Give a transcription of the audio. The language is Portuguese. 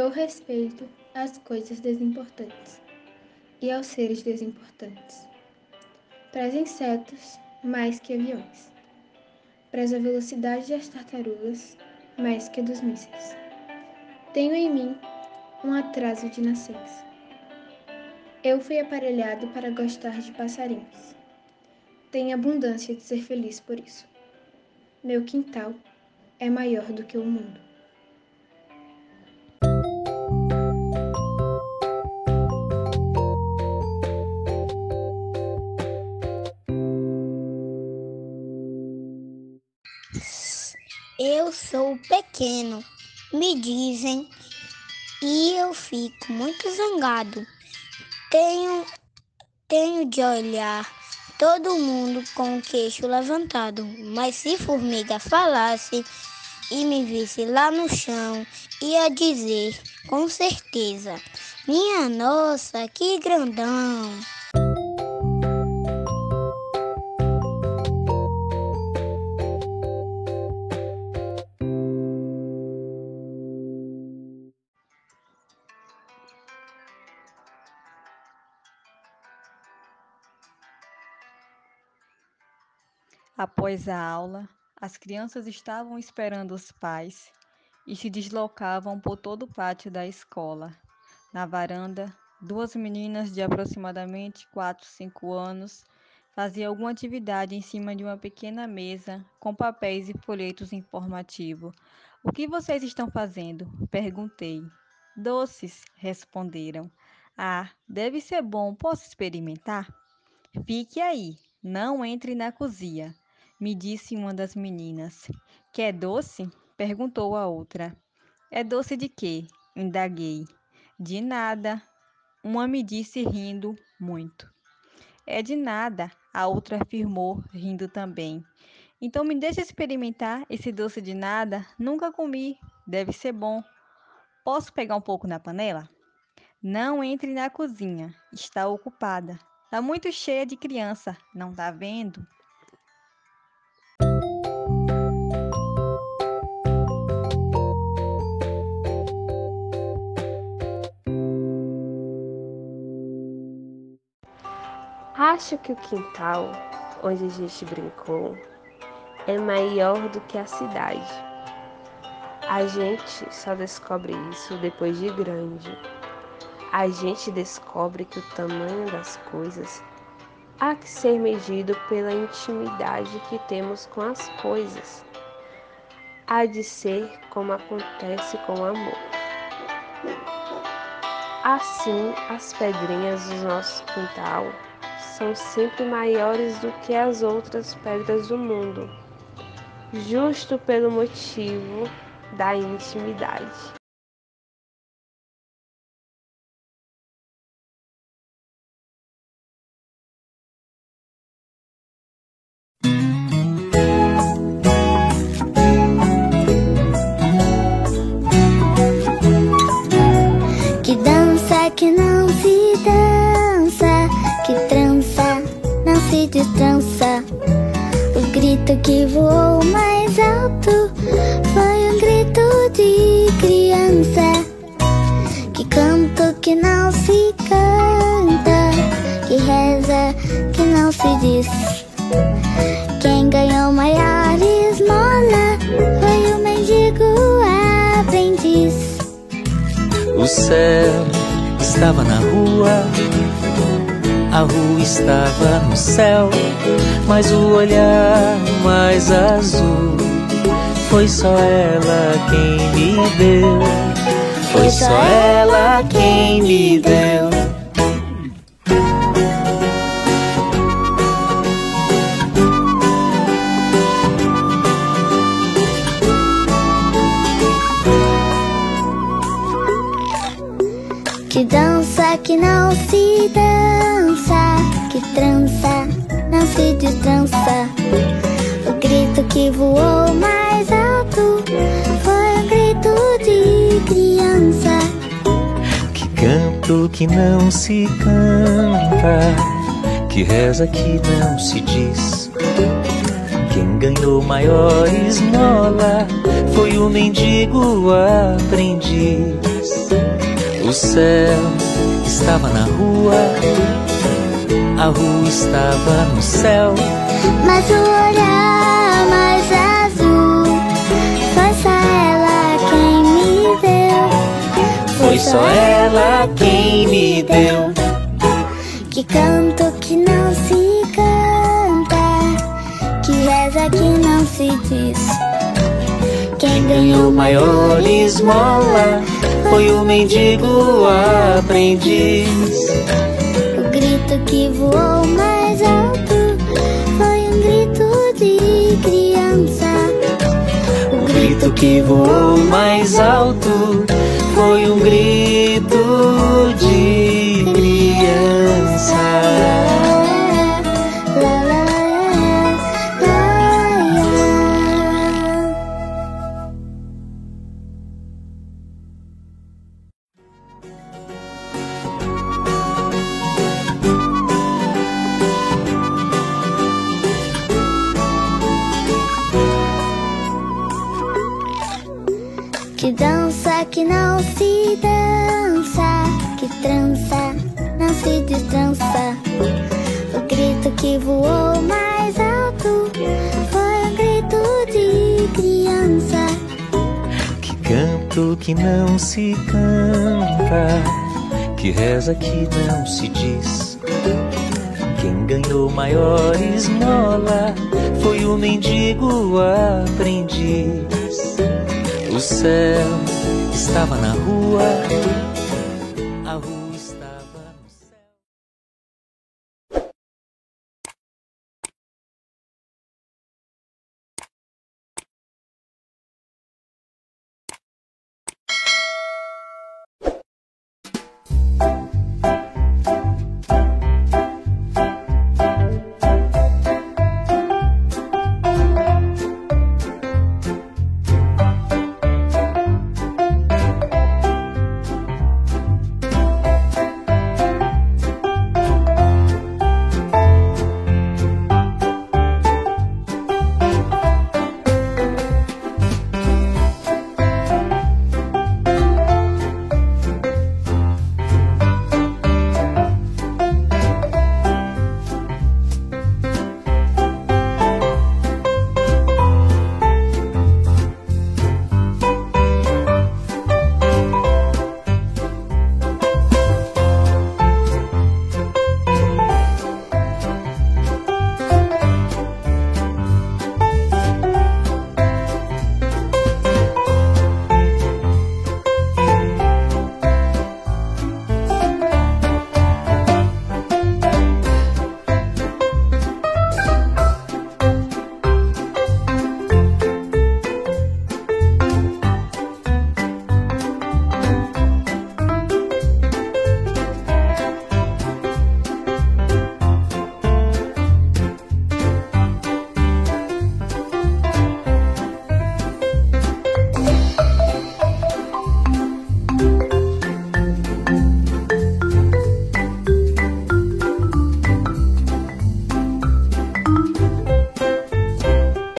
Dou respeito às coisas desimportantes e aos seres desimportantes. Prezo insetos mais que aviões. Prezo a velocidade das tartarugas mais que dos mísseis. Tenho em mim um atraso de nascença. Eu fui aparelhado para gostar de passarinhos. Tenho abundância de ser feliz por isso. Meu quintal é maior do que o mundo. Eu sou pequeno, me dizem, e eu fico muito zangado. Tenho, tenho de olhar todo mundo com o queixo levantado, mas se formiga falasse e me visse lá no chão, ia dizer com certeza: Minha nossa, que grandão! Após a aula, as crianças estavam esperando os pais e se deslocavam por todo o pátio da escola. Na varanda, duas meninas de aproximadamente 4, 5 anos faziam alguma atividade em cima de uma pequena mesa com papéis e folhetos informativos. O que vocês estão fazendo? Perguntei. Doces, responderam. Ah, deve ser bom. Posso experimentar? Fique aí, não entre na cozinha me disse uma das meninas. Que é doce? perguntou a outra. É doce de quê? indaguei. De nada. Uma me disse rindo muito. É de nada, a outra afirmou, rindo também. Então me deixa experimentar esse doce de nada? Nunca comi. Deve ser bom. Posso pegar um pouco na panela? Não entre na cozinha, está ocupada. Está muito cheia de criança, não está vendo? Acho que o quintal onde a gente brincou é maior do que a cidade. A gente só descobre isso depois de grande. A gente descobre que o tamanho das coisas há que ser medido pela intimidade que temos com as coisas. Há de ser como acontece com o amor. Assim, as pedrinhas do nosso quintal são sempre maiores do que as outras pedras do mundo, justo pelo motivo da intimidade. Que voou mais alto foi um grito de criança. Que canto que não se canta, que reza que não se diz. Quem ganhou maior esmola foi o mendigo aprendiz. O céu estava na rua, a rua estava no céu, mas o olhar mais azul foi só ela quem me deu. Foi só ela quem me deu. Que dança que não se dança, que trança não se destrança. O grito que voou mais alto foi um grito de criança. Que canto que não se canta, que reza que não se diz. Quem ganhou maior esmola foi o mendigo aprendiz. O céu estava na rua, a rua estava no céu. Mas o olhar mais azul foi só ela quem me deu. Foi só ela quem me deu. Que canto que não se canta, que reza que não se diz. Quem Ganhou maior esmola, foi o mendigo aprendiz. O grito que voou mais alto foi um grito de criança. O grito que voou mais alto foi um grito de Que dança que não se dança, que trança não se destrança. O grito que voou mais alto foi um grito de criança. Que canto que não se canta, que reza que não se diz. Quem ganhou maior esmola foi o mendigo aprendiz. O céu estava na rua.